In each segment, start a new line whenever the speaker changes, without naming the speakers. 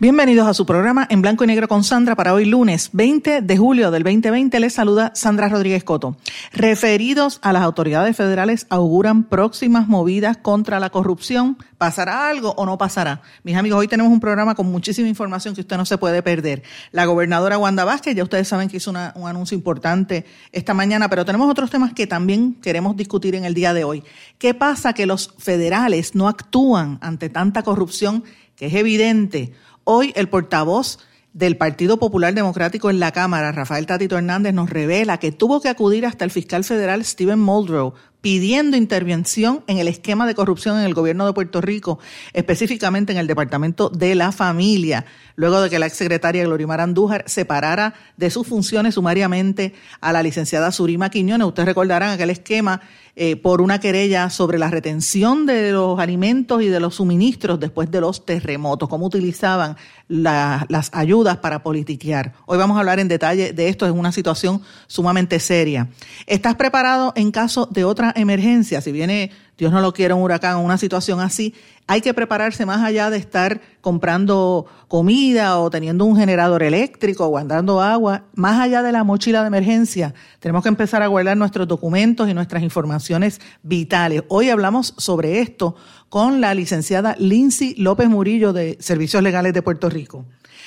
Bienvenidos a su programa en blanco y negro con Sandra para hoy lunes 20 de julio del 2020. Les saluda Sandra Rodríguez Coto. Referidos a las autoridades federales auguran próximas movidas contra la corrupción. ¿Pasará algo o no pasará? Mis amigos, hoy tenemos un programa con muchísima información que usted no se puede perder. La gobernadora Wanda Vázquez, ya ustedes saben que hizo un anuncio importante esta mañana, pero tenemos otros temas que también queremos discutir en el día de hoy. ¿Qué pasa que los federales no actúan ante tanta corrupción que es evidente? Hoy el portavoz del Partido Popular Democrático en la Cámara, Rafael Tatito Hernández, nos revela que tuvo que acudir hasta el fiscal federal Steven Muldrow pidiendo intervención en el esquema de corrupción en el gobierno de Puerto Rico, específicamente en el Departamento de la Familia, luego de que la exsecretaria Glorimar Andújar separara de sus funciones sumariamente a la licenciada Surima Quiñones. Ustedes recordarán aquel esquema eh, por una querella sobre la retención de los alimentos y de los suministros después de los terremotos, cómo utilizaban las ayudas para politiquear. Hoy vamos a hablar en detalle de esto, es una situación sumamente seria. ¿Estás preparado en caso de otra emergencia? Si viene Dios no lo quiera, un huracán o una situación así, hay que prepararse más allá de estar comprando comida o teniendo un generador eléctrico o andando agua, más allá de la mochila de emergencia, tenemos que empezar a guardar nuestros documentos y nuestras informaciones vitales. Hoy hablamos sobre esto con la licenciada Lindsay López Murillo de Servicios Legales de Puerto Rico.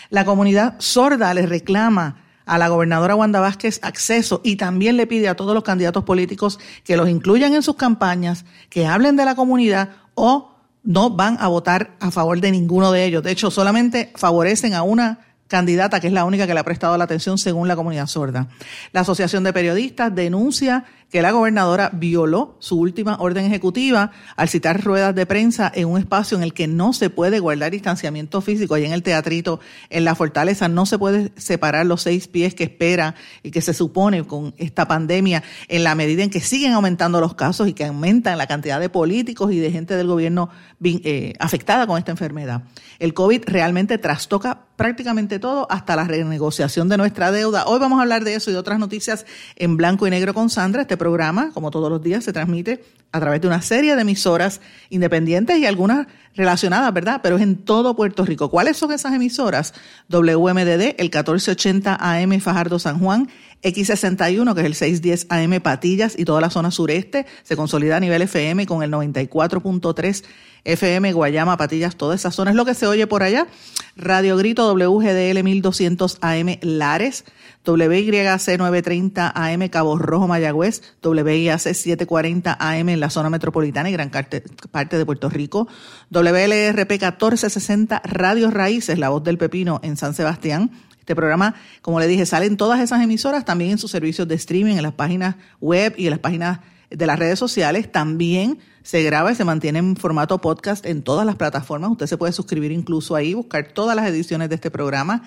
La comunidad sorda le reclama a la gobernadora Wanda Vázquez acceso y también le pide a todos los candidatos políticos que los incluyan en sus campañas, que hablen de la comunidad o no van a votar a favor de ninguno de ellos. De hecho, solamente favorecen a una candidata que es la única que le ha prestado la atención según la comunidad sorda. La Asociación de Periodistas denuncia que la gobernadora violó su última orden ejecutiva al citar ruedas de prensa en un espacio en el que no se puede guardar distanciamiento físico. Allí en el teatrito, en la fortaleza, no se puede separar los seis pies que espera y que se supone con esta pandemia en la medida en que siguen aumentando los casos y que aumentan la cantidad de políticos y de gente del gobierno eh, afectada con esta enfermedad. El COVID realmente trastoca prácticamente todo hasta la renegociación de nuestra deuda. Hoy vamos a hablar de eso y de otras noticias en blanco y negro con Sandra. Este programa, como todos los días, se transmite a través de una serie de emisoras independientes y algunas relacionadas, ¿verdad? Pero es en todo Puerto Rico. ¿Cuáles son esas emisoras? WMDD, el 1480 AM Fajardo San Juan, X61, que es el 610 AM Patillas y toda la zona sureste, se consolida a nivel FM con el 94.3 FM Guayama, Patillas, toda esa zona es lo que se oye por allá. Radio Grito WGDL 1200 AM Lares, WYC 930 AM Cabo Rojo Mayagüez, WIAC 740 AM en la zona metropolitana y gran parte de Puerto Rico, WLRP 1460 Radio Raíces, La Voz del Pepino en San Sebastián, este programa, como le dije, salen todas esas emisoras también en sus servicios de streaming, en las páginas web y en las páginas de las redes sociales. También se graba y se mantiene en formato podcast en todas las plataformas. Usted se puede suscribir incluso ahí, buscar todas las ediciones de este programa.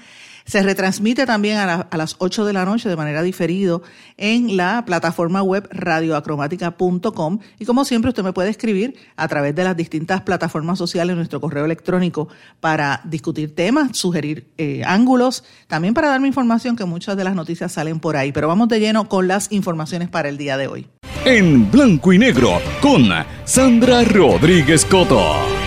Se retransmite también a, las 8 de la noche de manera diferido en la plataforma web radioacromática.com y como siempre usted me puede escribir a través de las distintas plataformas sociales nuestro correo electrónico para discutir temas, sugerir eh, ángulos, también para darme información que muchas de las noticias salen por ahí. Pero vamos de lleno con las informaciones para el día de hoy.
En blanco y negro con Sandra Rodríguez Coto.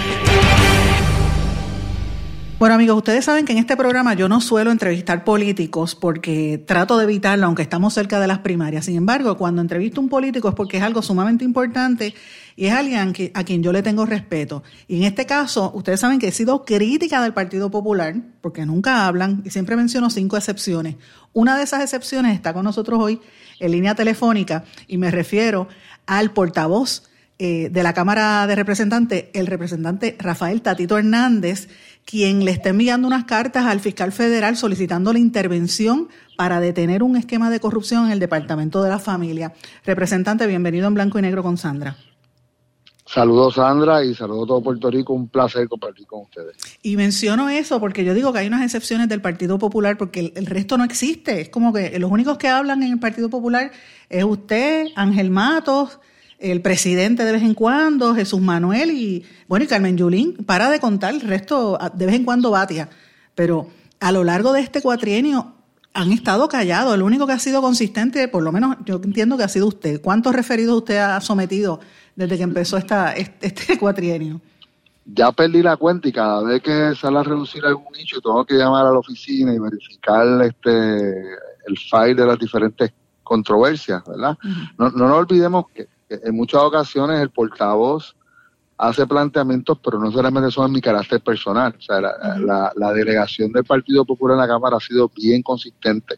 Bueno amigos, ustedes saben que en este programa yo no suelo entrevistar políticos porque trato de evitarlo, aunque estamos cerca de las primarias. Sin embargo, cuando entrevisto a un político es porque es algo sumamente importante y es alguien a quien yo le tengo respeto. Y en este caso, ustedes saben que he sido crítica del Partido Popular porque nunca hablan y siempre menciono cinco excepciones. Una de esas excepciones está con nosotros hoy en línea telefónica y me refiero al portavoz eh, de la Cámara de Representantes, el representante Rafael Tatito Hernández, quien le está enviando unas cartas al fiscal federal solicitando la intervención para detener un esquema de corrupción en el Departamento de la Familia. Representante, bienvenido en blanco y negro con Sandra.
Saludos Sandra y saludos a todo Puerto Rico, un placer compartir con ustedes.
Y menciono eso porque yo digo que hay unas excepciones del Partido Popular porque el, resto no existe, es como que los únicos que hablan en el Partido Popular es usted, Ángel Matos, el presidente de vez en cuando, Jesús Manuel y bueno, y Carmen Yulín, para de contar, el resto de vez en cuando batia, pero a lo largo de este cuatrienio han estado callados, el único que ha sido consistente, por lo menos yo entiendo que ha sido usted. ¿Cuántos referidos usted ha sometido desde que empezó esta, este cuatrienio?
Ya perdí la cuenta y cada vez que sale a reducir algún nicho tengo que llamar a la oficina y verificar este el file de las diferentes controversias, ¿verdad? no, no nos olvidemos que en muchas ocasiones el portavoz hace planteamientos, pero no solamente son en mi carácter personal. O sea, la, delegación del Partido Popular en la Cámara ha sido bien consistente.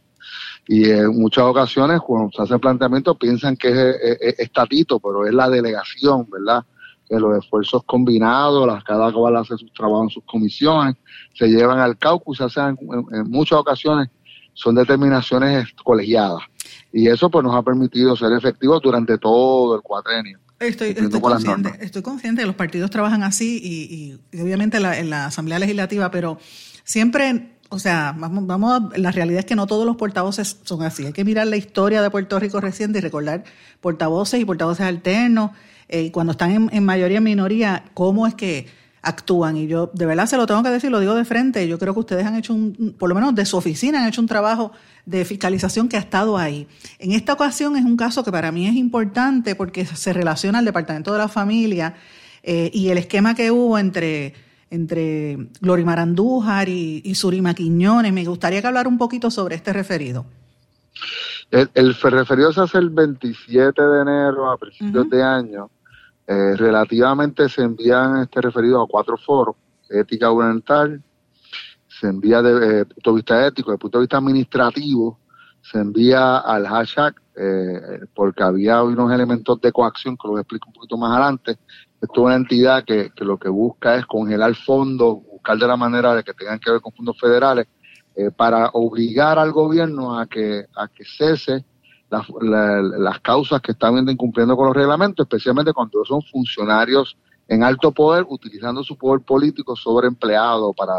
Y en muchas ocasiones, cuando se hacen planteamientos, piensan que es, estatito, pero es la delegación, ¿verdad? Que los esfuerzos combinados, las, cada cual hace sus trabajos en sus comisiones, se llevan al caucus, se hacen en muchas ocasiones, son determinaciones colegiadas. Y eso pues nos ha permitido ser efectivos durante todo el cuatrenio.
Estoy, estoy, consciente, estoy consciente, los partidos trabajan así y, obviamente en la Asamblea Legislativa, pero siempre, o sea, vamos, vamos la realidad es que no todos los portavoces son así. Hay que mirar la historia de Puerto Rico reciente y recordar portavoces y portavoces alternos, eh, y cuando están en, en mayoría en minoría, cómo es que actúan. Y yo de verdad se lo tengo que decir, lo digo de frente, yo creo que ustedes han hecho un, por lo menos de su oficina, han hecho un trabajo de fiscalización que ha estado ahí. En esta ocasión es un caso que para mí es importante porque se relaciona al Departamento de la Familia eh, y el esquema que hubo entre, entre Glorimar Andújar y, Surima Quiñones. Me gustaría que hablar un poquito sobre este referido.
El, referido se hace el 27 de enero a principios de año eh, relativamente se envían este referido a cuatro foros, ética gubernamental, se envía de, eh, punto de vista ético, de punto de vista administrativo, se envía al hashtag, eh, porque había unos elementos de coacción que lo explico un poquito más adelante. Esto es una entidad que, lo que busca es congelar fondos, buscar de la manera de que tengan que ver con fondos federales, para obligar al gobierno a que, a que cese las, causas que están incumpliendo con los reglamentos, especialmente cuando son funcionarios en alto poder utilizando su poder político sobre empleados para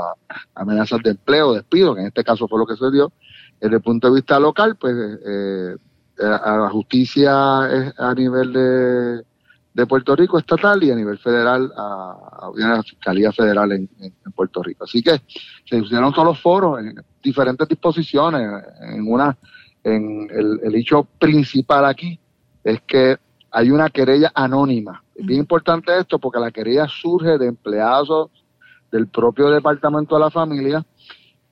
amenazas de empleo, despido, que en este caso fue lo que se dio. Desde el punto de vista local, pues eh, a la justicia a nivel de, de, Puerto Rico estatal y a nivel federal a, la Fiscalía Federal en, en, Puerto Rico. Así que se hicieron todos los foros en diferentes disposiciones, en una en el, hecho principal aquí es que hay una querella anónima. Es bien importante esto porque la querella surge de empleados del propio Departamento de la Familia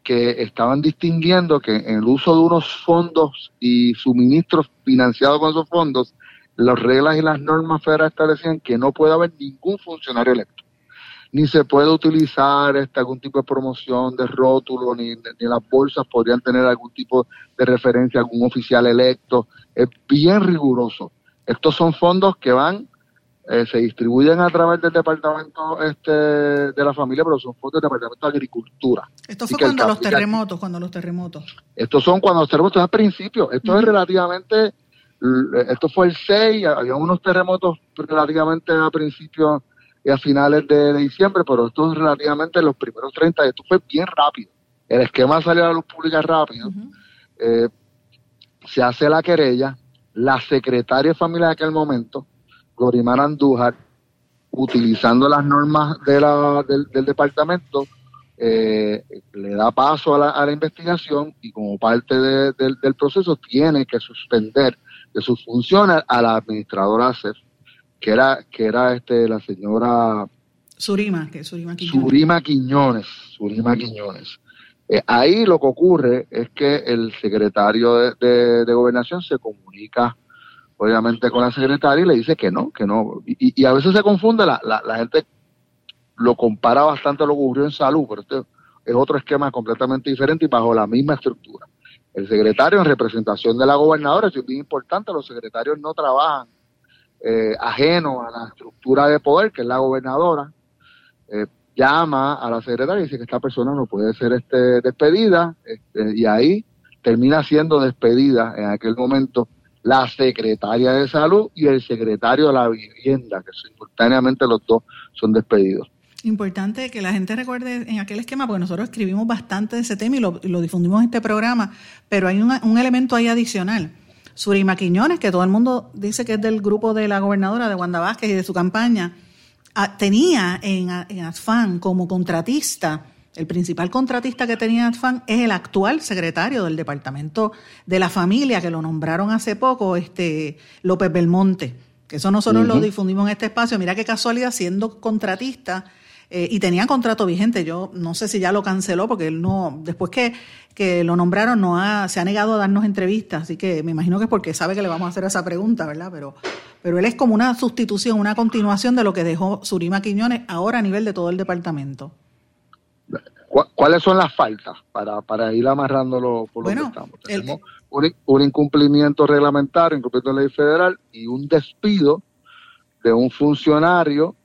que estaban distinguiendo que en el uso de unos fondos y suministros financiados con esos fondos, las reglas y las normas federales establecían que no puede haber ningún funcionario electo ni se puede utilizar este, algún tipo de promoción de rótulo, ni, ni las bolsas podrían tener algún tipo de referencia a algún oficial electo. Es bien riguroso. Estos son fondos que van, eh, se distribuyen a través del departamento este, de la familia, pero son fondos del departamento de agricultura.
Esto fue cuando los terremotos, cuando los terremotos.
Estos son cuando los terremotos, al principio. Esto es relativamente, esto fue el 6, había unos terremotos relativamente a principio y a finales de, diciembre, pero esto es relativamente los primeros 30, esto fue bien rápido. El esquema salió a la luz pública rápido, eh, se hace la querella, la secretaria de familia de aquel momento, Glorimar Andújar, utilizando las normas de la, del, departamento, eh, le da paso a la, investigación y como parte del proceso tiene que suspender de sus funciones a la administradora CEF que era, que era este, la señora
Surima, que Surima
Quiñones. Surima Quiñones, Surima Quiñones. Eh, ahí lo que ocurre es que el secretario de, gobernación se comunica obviamente con la secretaria y le dice que no, que no. Y, a veces se confunde, la, la, gente lo compara bastante a lo que ocurrió en salud, pero este es otro esquema completamente diferente y bajo la misma estructura. El secretario en representación de la gobernadora, es bien importante, los secretarios no trabajan eh, ajeno a la estructura de poder, que es la gobernadora, eh, llama a la secretaria y dice que esta persona no puede ser este, despedida, este, y ahí termina siendo despedida en aquel momento la secretaria de salud y el secretario de la vivienda, que simultáneamente los dos son despedidos.
Importante que la gente recuerde en aquel esquema, porque nosotros escribimos bastante de ese tema y lo, difundimos en este programa, pero hay un elemento ahí adicional. Surima Quiñones, que todo el mundo dice que es del grupo de la gobernadora de Wanda Vázquez y de su campaña, ah, tenía en, en ASFAN como contratista, el principal contratista que tenía ASFAN es el actual secretario del Departamento de la Familia, que lo nombraron hace poco, este López Belmonte. Que eso nosotros lo difundimos en este espacio. Mira qué casualidad, siendo contratista eh, y tenía contrato vigente. Yo no sé si ya lo canceló porque él no, después que, que lo nombraron, no ha, se ha negado a darnos entrevistas, así que me imagino que es porque sabe que le vamos a hacer esa pregunta, ¿verdad? Pero, pero él es como una sustitución, una continuación de lo que dejó Surima Quiñones ahora a nivel de todo el departamento.
¿Cuáles son las faltas para, para ir amarrándolo por lo que estamos? Tenemos un, un, incumplimiento reglamentario, incumplimiento de ley federal y un despido de un funcionario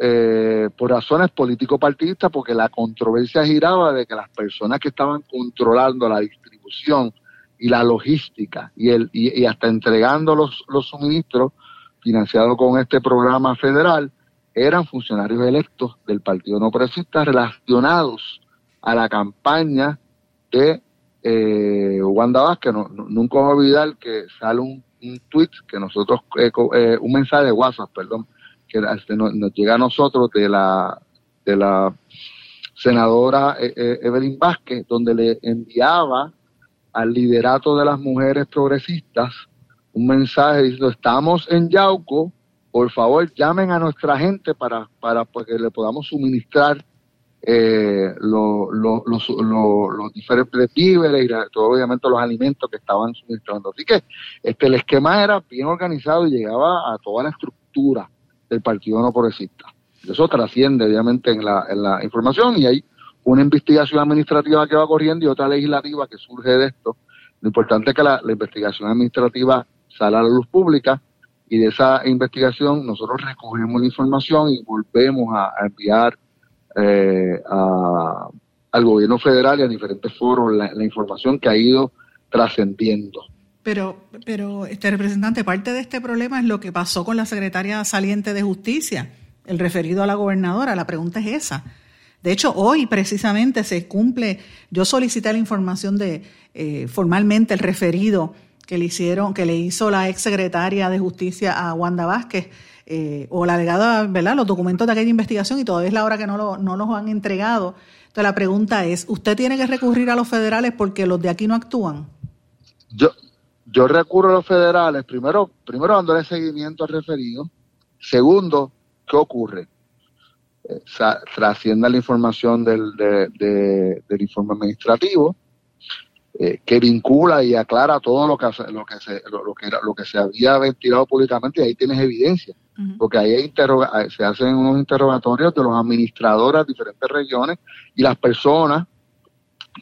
eh, por razones político-partidistas, porque la controversia giraba de que las personas que estaban controlando la distribución y la logística y, el, y, hasta entregando los, los suministros financiados con este programa federal eran funcionarios electos del Partido No Progresista relacionados a la campaña de eh, Wanda Vázquez. nunca voy a olvidar que sale un, un tweet que nosotros, eh, eh, un mensaje de WhatsApp, perdón, que este, nos, llega a nosotros de la, de la senadora eh, eh, Evelyn Vázquez, donde le enviaba al liderato de las mujeres progresistas un mensaje diciendo, estamos en Yauco, por favor llamen a nuestra gente para, para pues, que le podamos suministrar eh, los, los diferentes víveres y todo, obviamente los alimentos que estaban suministrando. Así que este, el esquema era bien organizado y llegaba a toda la estructura del Partido No Progresista. Eso trasciende, obviamente, en la, información y hay una investigación administrativa que va corriendo y otra legislativa que surge de esto. Lo importante es que la, investigación administrativa salga a la luz pública y de esa investigación nosotros recogemos la información y volvemos a, enviar eh, al gobierno federal y a diferentes foros la información que ha ido trascendiendo.
Pero, pero este representante, parte de este problema es lo que pasó con la secretaria saliente de Justicia, el referido a la gobernadora. La pregunta es esa. De hecho, hoy precisamente se cumple, yo solicité la información de eh, formalmente el referido que le hicieron, que le hizo la ex secretaria de Justicia a Wanda Vázquez, eh, o la delegada, ¿verdad? Los documentos de aquella investigación y todavía es la hora que no, lo, no los han entregado. Entonces la pregunta es, ¿usted tiene que recurrir a los federales porque los de aquí no actúan?
Yo, yo recurro a los federales, primero, primero dándole seguimiento al referido. Segundo, ¿qué ocurre? Eh, trascienda la información del, del informe administrativo, eh, que vincula y aclara todo lo que, lo que, se, lo, que era, lo que se había ventilado públicamente, y ahí tienes evidencia, porque ahí hay se hacen unos interrogatorios de los administradores de diferentes regiones y las personas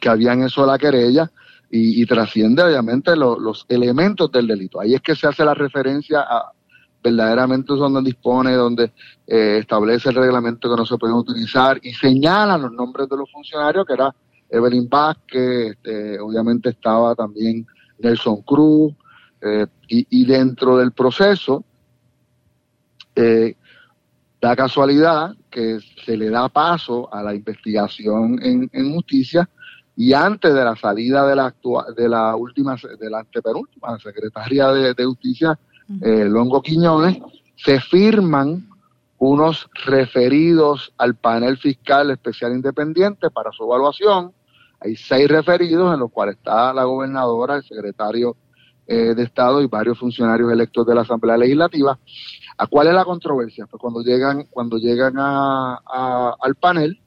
que habían de la querella, y, trasciende obviamente los elementos del delito. Ahí es que se hace la referencia a verdaderamente donde dispone, donde eh, establece el reglamento que no se puede utilizar y señala los nombres de los funcionarios, que era Evelyn Vázquez, este, obviamente estaba también Nelson Cruz, eh, y, dentro del proceso, eh, da casualidad que se le da paso a la investigación en justicia y antes de la salida de la de la última de la antepenúltima secretaria de, justicia eh, Longo Quiñones se firman unos referidos al panel fiscal especial independiente para su evaluación. Hay seis referidos en los cuales está la gobernadora el secretario eh, de estado y varios funcionarios electos de la asamblea legislativa. A cuál es la controversia pues cuando llegan cuando llegan a, al panel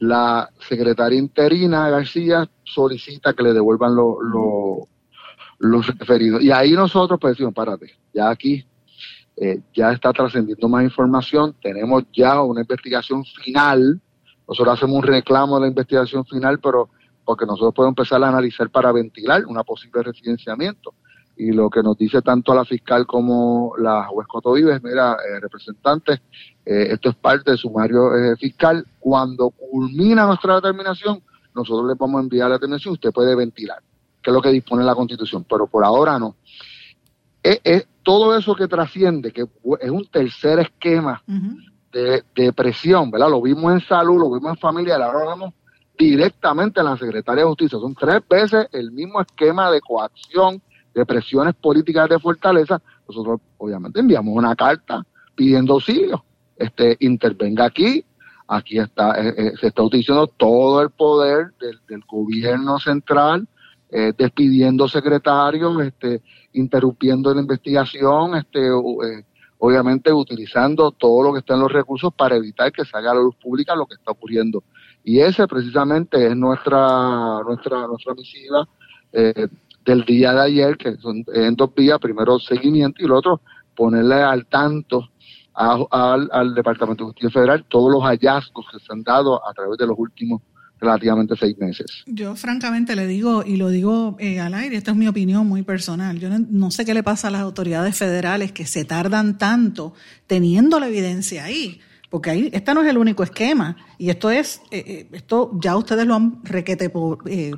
la secretaria interina García solicita que le devuelvan los referidos. Y ahí nosotros pues decimos, párate, ya aquí eh, ya está trascendiendo más información, tenemos ya una investigación final, nosotros hacemos un reclamo de la investigación final, pero porque nosotros podemos empezar a analizar para ventilar una posible residenciamiento y lo que nos dice tanto la fiscal como la juez Coto Vives, mira, eh, representantes, eh, esto es parte del sumario eh, fiscal. Cuando culmina nuestra determinación, nosotros le vamos a enviar la determinación, usted puede ventilar, que es lo que dispone la Constitución, pero por ahora no. es, todo eso que trasciende, que es un tercer esquema de, presión, ¿verdad? Lo vimos en salud, lo vimos en familia, ahora lo vemos directamente en la Secretaría de Justicia. Son tres veces el mismo esquema de coacción, de presiones políticas de fortaleza. Nosotros, obviamente, enviamos una carta pidiendo auxilio. Este, intervenga aquí, aquí está, eh, eh, se está utilizando todo el poder del, gobierno central, eh, despidiendo secretarios, este, interrumpiendo la investigación, este, obviamente utilizando todo lo que está en los recursos para evitar que salga a la luz pública lo que está ocurriendo. Y ese precisamente es nuestra, nuestra, nuestra misiva del día de ayer, que son en dos días, primero seguimiento y el otro ponerle al tanto al, Departamento de Justicia Federal todos los hallazgos que se han dado a través de los últimos relativamente seis meses.
Yo francamente le digo, y lo digo eh, al aire, esta es mi opinión muy personal, yo no, sé qué le pasa a las autoridades federales que se tardan tanto teniendo la evidencia ahí, porque ahí, este no es el único esquema, y esto es, eh, eh, esto ya ustedes lo han requete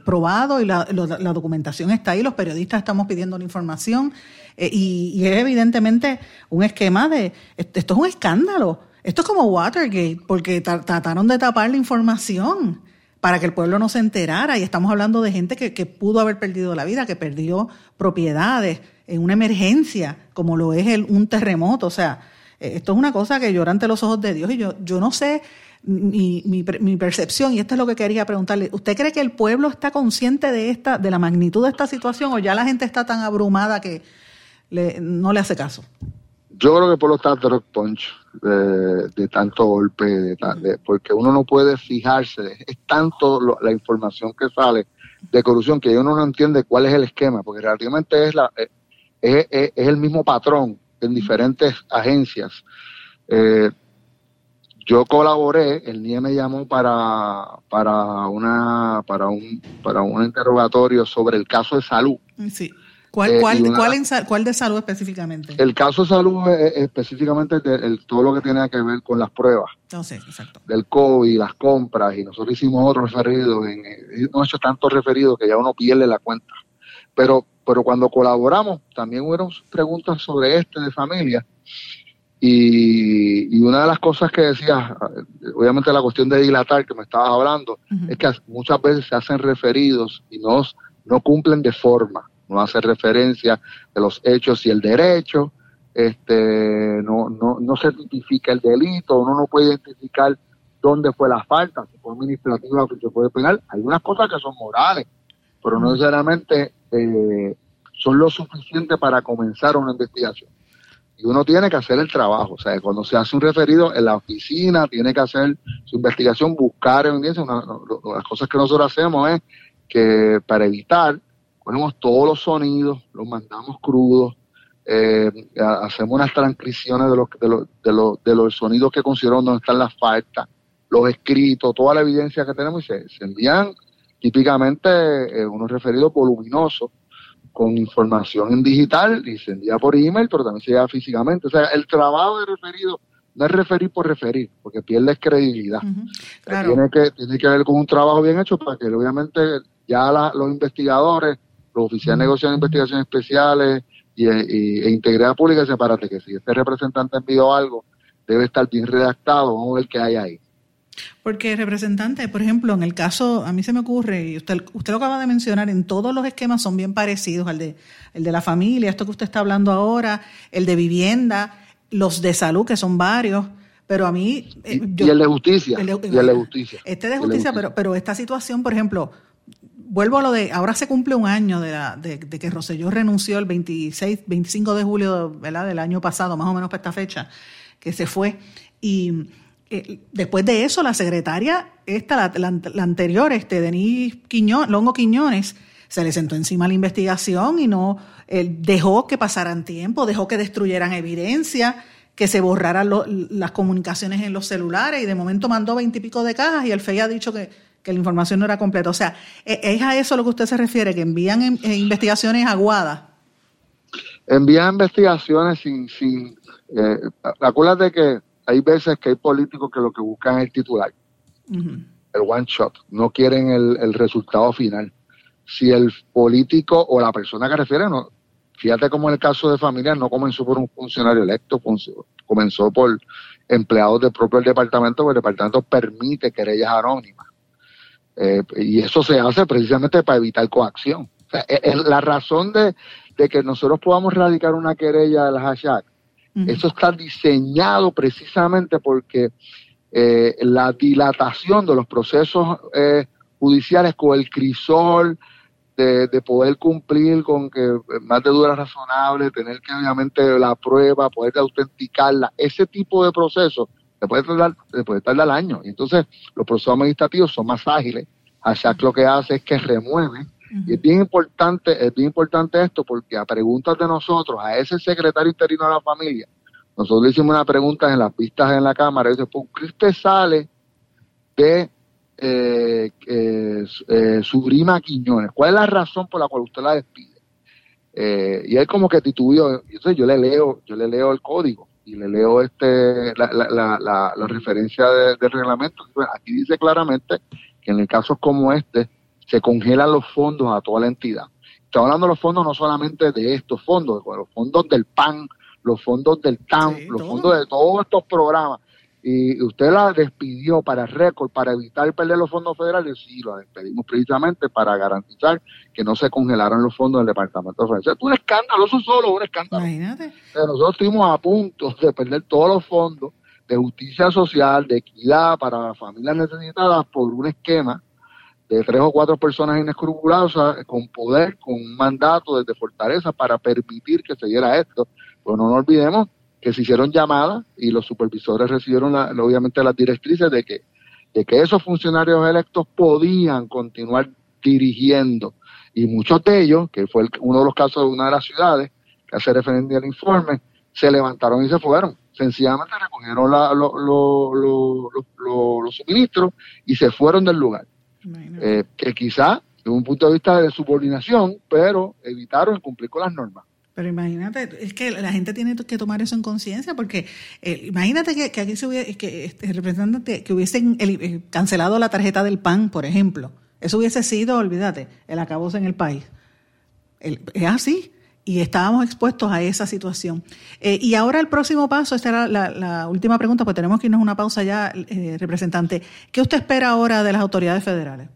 probado y la, la documentación está ahí, los periodistas estamos pidiendo la información, eh, y, es evidentemente un esquema de, esto es un escándalo, esto es como Watergate, porque trataron de tapar la información para que el pueblo no se enterara y estamos hablando de gente que, pudo haber perdido la vida, que perdió propiedades en una emergencia, como lo es el, un terremoto, o sea, eh, esto es una cosa que llora ante los ojos de Dios y yo, yo no sé mi, mi, mi, percepción, y esto es lo que quería preguntarle, ¿usted cree que el pueblo está consciente de esta, de la magnitud de esta situación o ya la gente está tan abrumada que, no le hace caso.
Yo creo que por lo tanto punch de, tanto golpe, de, porque uno no puede fijarse, es tanto la información que sale de corrupción que uno no entiende cuál es el esquema, porque relativamente es, la, es, el mismo patrón en diferentes agencias. Eh, yo colaboré, el NIE me llamó para, para, una, para, un, para un interrogatorio sobre el caso de salud.
Sí. ¿Cuál, eh, cuál, cuál, de salud específicamente?
El caso de salud es, específicamente de, todo lo que tiene que ver con las pruebas.
exacto.
Del COVID, las compras, y nosotros hicimos otros referidos, en, hemos hecho tantos referidos que ya uno pierde la cuenta. Pero, pero cuando colaboramos, también hubo preguntas sobre este de familia. Y, una de las cosas que decía, obviamente la cuestión de dilatar que me estabas hablando, es que muchas veces se hacen referidos y no, no cumplen de forma no hace referencia de los hechos y el derecho, este, no, no, no se tipifica el delito, uno no puede identificar dónde fue la falta, si fue administrativa o si fue penal. Hay unas cosas que son morales, pero no necesariamente eh, son lo suficiente para comenzar una investigación. Y uno tiene que hacer el trabajo, o sea, cuando se hace un referido en la oficina, tiene que hacer su investigación, buscar evidencia. Una, las cosas que nosotros hacemos es que para evitar ponemos todos los sonidos, los mandamos crudos, eh, hacemos unas transcripciones de los, de, los, de, los, de los sonidos que consideramos donde están las faltas, los escritos, toda la evidencia que tenemos y se, envían típicamente eh, unos referidos voluminosos con información en digital y se envía por email, pero también se envía físicamente. O sea, el trabajo de referido no es referir por referir, porque pierdes credibilidad. tiene, que, tiene que ver con un trabajo bien hecho para que obviamente ya los investigadores los oficiales de negociación de investigaciones especiales y, e integridad pública se parate que si este representante envió algo, debe estar bien redactado, vamos a ver qué hay ahí.
Porque representante, por ejemplo, en el caso, a mí se me ocurre, y usted, usted lo acaba de mencionar, en todos los esquemas son bien parecidos, al de, el de la familia, esto que usted está hablando ahora, el de vivienda, los de salud, que son varios, pero a mí...
Eh, y el de justicia.
El
y el de justicia.
Este de justicia, Pero, pero esta situación, por ejemplo, vuelvo a lo de, ahora se cumple un año de, la, de, que Roselló renunció el 26, 25 de julio ¿verdad? del año pasado, más o menos para esta fecha, que se fue. Y eh, después de eso, la secretaria, esta, la, anterior, este, Denise Quiñón, Longo Quiñones, se le sentó encima la investigación y no dejó que pasaran tiempo, dejó que destruyeran evidencia, que se borraran las comunicaciones en los celulares y de momento mandó veintipico de cajas y el FEI ha dicho que que la información no era completa. O sea, ¿e-, ¿es a eso lo que usted se refiere, que envían investigaciones aguadas?
Envían investigaciones sin... sin eh, acuérdate que hay veces que hay políticos que lo que buscan es el titular, el one shot, no quieren el, resultado final. Si el político o la persona que refiere no, fíjate cómo en el caso de familias no comenzó por un funcionario electo, comenzó por empleados del propio departamento, porque el departamento permite querellas anónimas. Eh, y eso se hace precisamente para evitar coacción. O la razón de, que nosotros podamos radicar una querella de eso está diseñado precisamente porque eh, la dilatación de los procesos eh, judiciales con el crisol de, poder cumplir con que más de dura razonable, tener que obviamente la prueba, poder autenticarla, ese tipo de procesos se puede tardar, se puede tardar años. Y entonces los procesos administrativos son más ágiles. Hashtag lo que hace es que remueve. Y es bien importante, es bien importante esto porque a preguntas de nosotros, a ese secretario interino de la familia, nosotros le hicimos una pregunta en las pistas en la Cámara, y dice, ¿por qué usted sale de eh, eh, eh, su prima Quiñones? ¿Cuál es la razón por la cual usted la despide? Eh, y él como que titubió, entonces yo le leo, yo le leo el código y le leo este la, la, la, la referencia del reglamento. Aquí dice claramente que en casos como este se congelan los fondos a toda la entidad. Estamos hablando de los fondos no solamente de estos fondos, de los fondos del PAN, los fondos del TAM, los fondos de todos estos programas. Y usted la despidió para récord, para evitar perder los fondos federales, sí, lo despedimos precisamente para garantizar que no se congelaran los fondos del Departamento de Defensa. Es un escándalo, eso solo un escándalo. Imagínate. nosotros estuvimos a punto de perder todos los fondos de justicia social, de equidad para familias necesitadas por un esquema de tres o cuatro personas inescrupulosas con poder, con un mandato desde Fortaleza para permitir que se diera esto. Pero no nos olvidemos que se hicieron llamadas y los supervisores recibieron obviamente las directrices de que, de que esos funcionarios electos podían continuar dirigiendo. Y muchos de ellos, que fue uno de los casos de una de las ciudades que hace referencia al informe, se levantaron y se fueron. Sencillamente recogieron los suministros y se fueron del lugar. Eh, que quizá, desde un punto de vista de subordinación, pero evitaron cumplir con las normas.
Pero imagínate, es que la gente tiene que tomar eso en conciencia, porque eh, imagínate que, aquí se hubiese, que este, representante, que hubiesen eh, cancelado la tarjeta del PAN, por ejemplo. Eso hubiese sido, olvídate, el acabose en el país. es así. Y estábamos expuestos a esa situación. Eh, y ahora el próximo paso, esta era la, última pregunta, pues tenemos que irnos a una pausa ya, representante. ¿Qué usted espera ahora de las autoridades federales?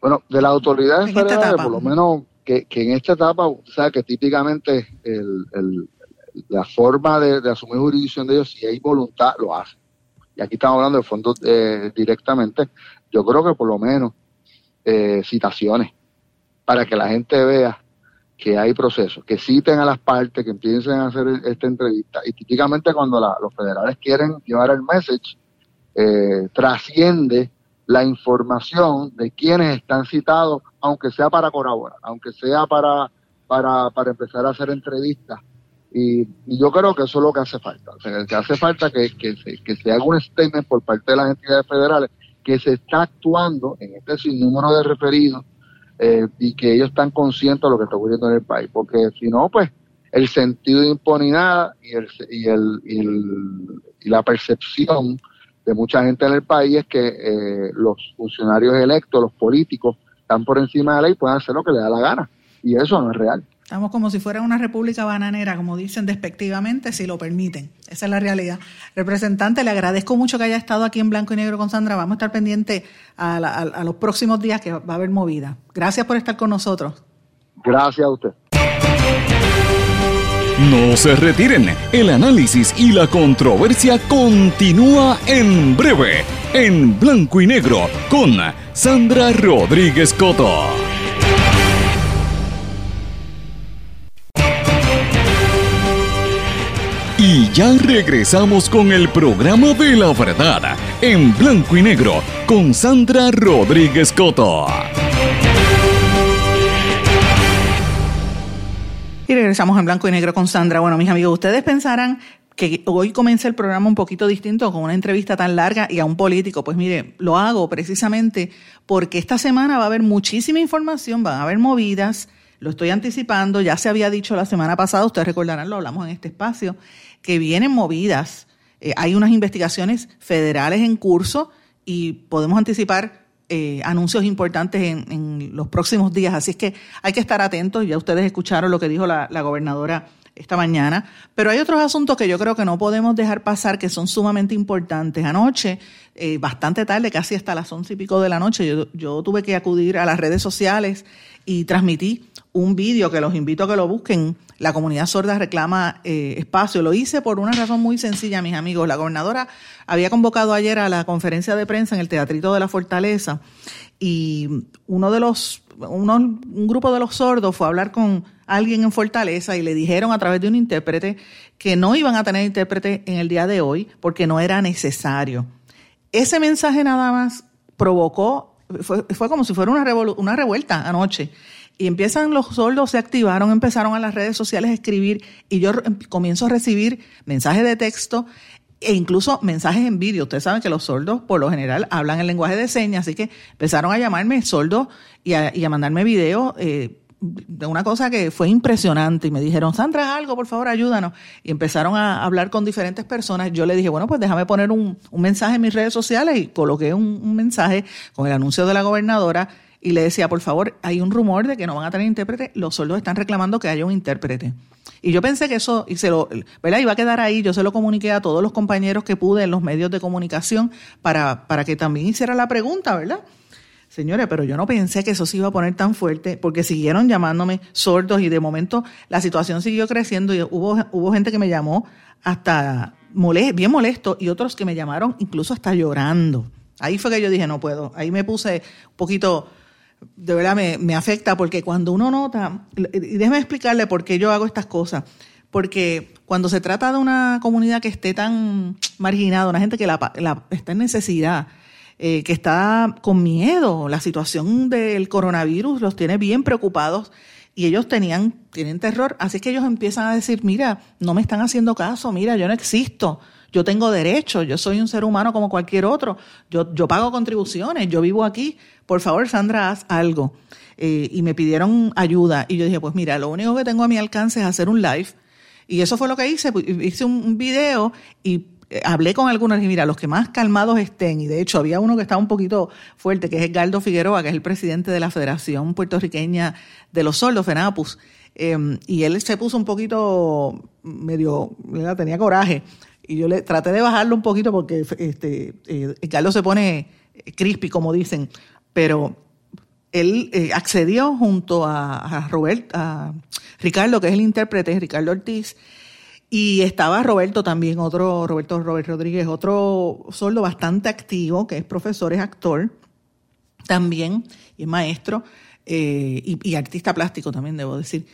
Bueno, de las autoridades federales, por lo menos que, en esta etapa, o sea, que típicamente la forma de, asumir jurisdicción de ellos, si hay voluntad, lo hace. Y aquí estamos hablando de fondos eh, directamente. Yo creo que por lo menos eh, citaciones para que la gente vea que hay procesos, que citen a las partes, que empiecen a hacer esta entrevista. Y típicamente cuando los federales quieren llevar el message, eh, trasciende la información de quienes están citados, aunque sea para colaborar, aunque sea para, para, para empezar a hacer entrevistas. Y, yo creo que eso es lo que hace falta. O sea, que hace falta que, que, se, que se haga un statement por parte de las entidades federales que se está actuando en este sinnúmero de referidos eh, y que ellos están conscientes de lo que está ocurriendo en el país. Porque si no, pues el sentido de impunidad y, el, y, el, y, el, y la percepción de mucha gente en el país es que eh, los funcionarios electos, los políticos, están por encima de la ley y pueden hacer lo que les da la gana. Y eso no es real.
Estamos como si fuera una república bananera, como dicen despectivamente, si lo permiten. Esa es la realidad. Representante, le agradezco mucho que haya estado aquí en blanco y negro con Sandra. Vamos a estar pendientes a, a los próximos días que va a haber movida. Gracias por estar con nosotros.
Gracias a usted.
No se retiren, el análisis y la controversia continúa en breve, en blanco y negro, con Sandra Rodríguez Coto. Ya regresamos con el programa de la verdad, en blanco y negro, con Sandra Rodríguez Coto.
Y regresamos en blanco y negro con Sandra. Bueno, mis amigos, ustedes pensarán que hoy comienza el programa un poquito distinto con una entrevista tan larga y a un político. Pues mire, lo hago precisamente porque esta semana va a haber muchísima información, van a haber movidas, lo estoy anticipando, ya se había dicho la semana pasada, ustedes recordarán, lo hablamos en este espacio, que vienen movidas, eh, hay unas investigaciones federales en curso y podemos anticipar eh, anuncios importantes en, los próximos días, así es que hay que estar atentos. Ya ustedes escucharon lo que dijo la, gobernadora esta mañana, pero hay otros asuntos que yo creo que no podemos dejar pasar que son sumamente importantes. Anoche, eh, bastante tarde, casi hasta las once y pico de la noche, yo, yo tuve que acudir a las redes sociales y transmití un vídeo que los invito a que lo busquen. La comunidad sorda reclama eh, espacio. Lo hice por una razón muy sencilla, mis amigos. La gobernadora había convocado ayer a la conferencia de prensa en el Teatrito de la Fortaleza y uno de los, un grupo de los sordos fue a hablar con alguien en Fortaleza y le dijeron a través de un intérprete que no iban a tener intérprete en el día de hoy porque no era necesario. Ese mensaje nada más provocó fue, fue como si fuera una, una revuelta anoche. Y empiezan los sordos, se activaron, empezaron a las redes sociales a escribir y yo comienzo a recibir mensajes de texto e incluso mensajes en vídeo. Ustedes saben que los sordos por lo general hablan el lenguaje de señas, así que empezaron a llamarme sordos y a, y a mandarme videos eh, de una cosa que fue impresionante y me dijeron, Sandra, algo, por favor, ayúdanos. Y empezaron a hablar con diferentes personas. Yo le dije, bueno, pues déjame poner un, mensaje en mis redes sociales y coloqué un, mensaje con el anuncio de la gobernadora y le decía, por favor, hay un rumor de que no van a tener intérprete, los soldos están reclamando que haya un intérprete. Y yo pensé que eso, y se lo, ¿verdad? Iba a quedar ahí, yo se lo comuniqué a todos los compañeros que pude en los medios de comunicación para, para que también hiciera la pregunta, ¿verdad? Señores, pero yo no pensé que eso se iba a poner tan fuerte porque siguieron llamándome sordos y de momento la situación siguió creciendo y hubo, hubo gente que me llamó hasta bien molesto y otros que me llamaron incluso hasta llorando. Ahí fue que yo dije, no puedo. Ahí me puse un poquito, de verdad me, afecta porque cuando uno nota, y déjeme explicarle por qué yo hago estas cosas. Porque cuando se trata de una comunidad que esté tan marginada, una gente que la, la, está en necesidad, eh, que está con miedo. La situación del coronavirus los tiene bien preocupados y ellos tenían, tienen terror. Así que ellos empiezan a decir, mira, no me están haciendo caso, mira, yo no existo. Yo tengo derechos, yo soy un ser humano como cualquier otro, yo, yo pago contribuciones, yo vivo aquí, por favor Sandra, haz algo. Eh, y me pidieron ayuda y yo dije, pues mira, lo único que tengo a mi alcance es hacer un live. Y eso fue lo que hice, hice un video y eh, hablé con algunos y mira, los que más calmados estén, y de hecho había uno que estaba un poquito fuerte, que es Edgardo Figueroa, que es el presidente de la Federación Puertorriqueña de los Sordos, FENAPUS, em, y él se puso un poquito medio, tenía coraje, y yo le traté de bajarlo un poquito porque este, eh, Edgardo se pone crispy, como dicen, pero él eh, accedió junto a, a a Ricardo, que es el intérprete, Ricardo Ortiz, y estaba Roberto también, otro, Roberto Robert Rodríguez, otro sordo bastante activo, que es profesor, es actor también, y es maestro, eh, y, artista plástico también, debo decir.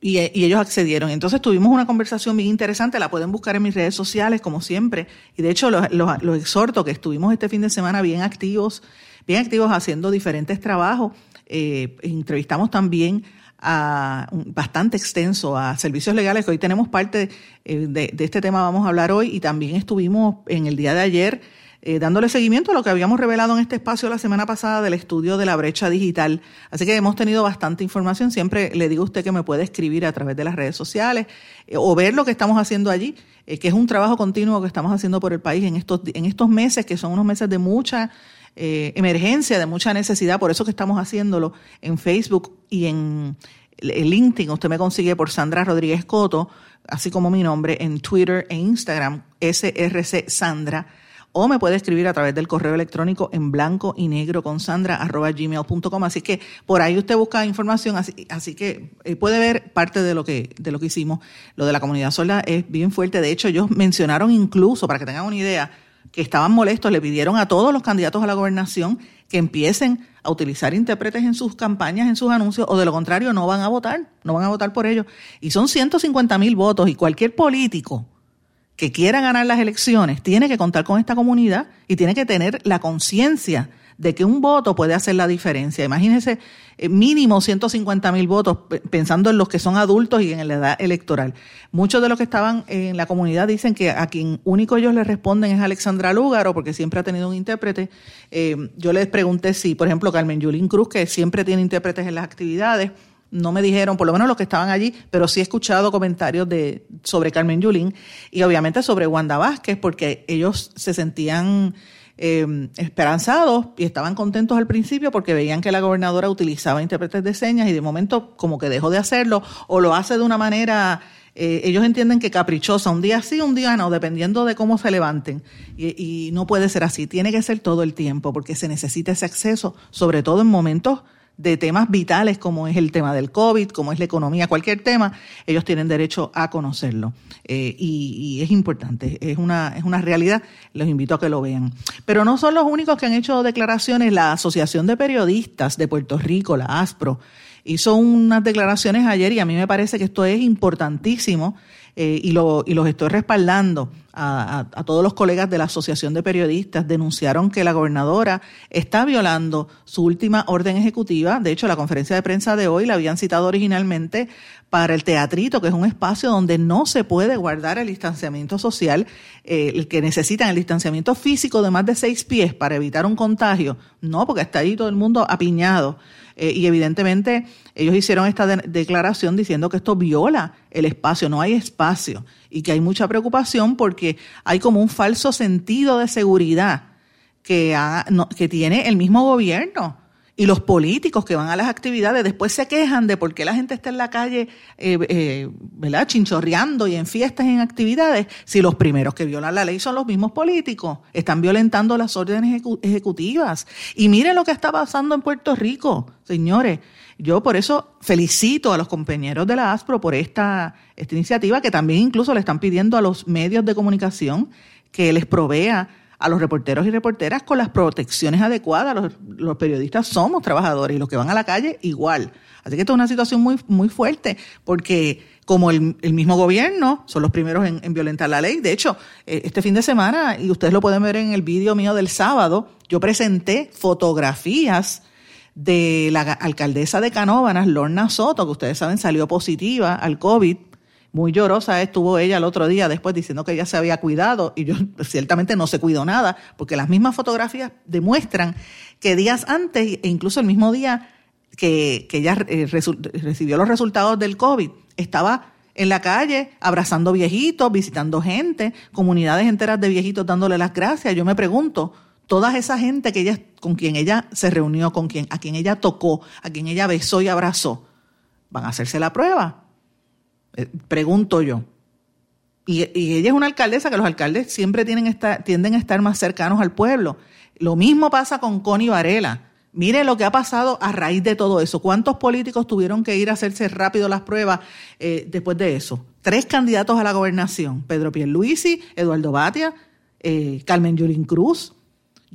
Y, ellos accedieron. Entonces tuvimos una conversación bien interesante, la pueden buscar en mis redes sociales, como siempre. Y de hecho los, los exhorto que estuvimos este fin de semana bien activos, bien activos haciendo diferentes trabajos. Eh, entrevistamos también bastante extenso a servicios legales, que hoy tenemos parte eh, de, este tema, vamos a hablar hoy, y también estuvimos en el día de ayer eh, dándole seguimiento a lo que habíamos revelado en este espacio la semana pasada del estudio de la brecha digital. Así que hemos tenido bastante información. Siempre le digo a usted que me puede escribir a través de las redes sociales eh, o ver lo que estamos haciendo allí, que es un trabajo continuo que estamos haciendo por el país en estos, en estos meses, que son unos meses de mucha eh, emergencia, de mucha necesidad, por eso que estamos haciéndolo en Facebook y en LinkedIn. Usted me consigue por Sandra Rodríguez Coto, así como mi nombre, en Twitter e Instagram, SRC Sandra, o me puede escribir a través del correo electrónico en blanco y negro con sandra arroba gmail.com. Así que por ahí usted busca información, así, así que eh, puede ver parte de lo que, de lo que hicimos. Lo de la comunidad sola es bien fuerte. De hecho, ellos mencionaron incluso, para que tengan una idea, que estaban molestos, le pidieron a todos los candidatos a la gobernación que empiecen a utilizar intérpretes en sus campañas, en sus anuncios, o de lo contrario no van a votar, no van a votar por ellos. Y son 150 mil votos y cualquier político que quiera ganar las elecciones tiene que contar con esta comunidad y tiene que tener la conciencia de que un voto puede hacer la diferencia. Imagínense eh, mínimo 150 mil votos pensando en los que son adultos y en la edad electoral. Muchos de los que estaban en la comunidad dicen que a quien único ellos le responden es Alexandra Lúgaro porque siempre ha tenido un intérprete. Eh, yo les pregunté si, por ejemplo, Carmen Yulín Cruz, que siempre tiene intérpretes en las actividades, no me dijeron, por lo menos los que estaban allí, pero sí he escuchado comentarios de, sobre Carmen Yulín y obviamente sobre Wanda Vázquez, porque ellos se sentían eh, esperanzados y estaban contentos al principio porque veían que la gobernadora utilizaba intérpretes de señas y de momento como que dejó de hacerlo o lo hace de una manera, eh, ellos entienden que caprichosa, un día sí, un día no, dependiendo de cómo se levanten. Y, y no puede ser así, tiene que ser todo el tiempo porque se necesita ese acceso, sobre todo en momentos de temas vitales como es el tema del COVID, como es la economía, cualquier tema, ellos tienen derecho a conocerlo. Eh, y, es importante, es una, es una realidad, los invito a que lo vean. Pero no son los únicos que han hecho declaraciones, la Asociación de Periodistas de Puerto Rico, la ASPRO, hizo unas declaraciones ayer y a mí me parece que esto es importantísimo eh, y, lo, y los estoy respaldando a, todos los colegas de la Asociación de Periodistas. Denunciaron que la gobernadora está violando su última orden ejecutiva. De hecho, la conferencia de prensa de hoy la habían citado originalmente para el teatrito, que es un espacio donde no se puede guardar el distanciamiento social, eh, el que necesitan el distanciamiento físico de más de seis pies para evitar un contagio. No, porque está ahí todo el mundo apiñado. Eh, y evidentemente ellos hicieron esta declaración diciendo que esto viola el espacio, no hay espacio y que hay mucha preocupación porque hay como un falso sentido de seguridad que, que tiene el mismo gobierno. Y los políticos que van a las actividades después se quejan de por qué la gente está en la calle, eh, eh, ¿verdad? Chinchorreando y en fiestas en actividades, si los primeros que violan la ley son los mismos políticos. Están violentando las órdenes ejecutivas. Y miren lo que está pasando en Puerto Rico, señores. Yo por eso felicito a los compañeros de la ASPRO por esta, esta iniciativa que también incluso le están pidiendo a los medios de comunicación que les provea a los reporteros y reporteras con las protecciones adecuadas. Los, periodistas somos trabajadores y los que van a la calle igual. Así que esto es una situación muy, muy fuerte porque como el, mismo gobierno son los primeros en, violentar la ley. De hecho, eh, este fin de semana, y ustedes lo pueden ver en el vídeo mío del sábado, yo presenté fotografías de la alcaldesa de Canóvanas, Lorna Soto, que ustedes saben salió positiva al COVID muy llorosa estuvo ella el otro día después diciendo que ella se había cuidado y yo ciertamente no se cuidó nada, porque las mismas fotografías demuestran que días antes e incluso el mismo día que, ella eh, recibió los resultados del COVID, estaba en la calle abrazando viejitos, visitando gente, comunidades enteras de viejitos dándole las gracias. Yo me pregunto, toda esa gente que ella, con quien ella se reunió, con quien, a quien ella tocó, a quien ella besó y abrazó, van a hacerse la prueba. Eh, pregunto yo. Y, ella es una alcaldesa que los alcaldes siempre tienen tienden a estar más cercanos al pueblo. Lo mismo pasa con Connie Varela. Mire lo que ha pasado a raíz de todo eso. ¿Cuántos políticos tuvieron que ir a hacerse rápido las pruebas eh, después de eso? Tres candidatos a la gobernación. Pedro Pierluisi, Eduardo Batia, eh, Carmen Yulín Cruz,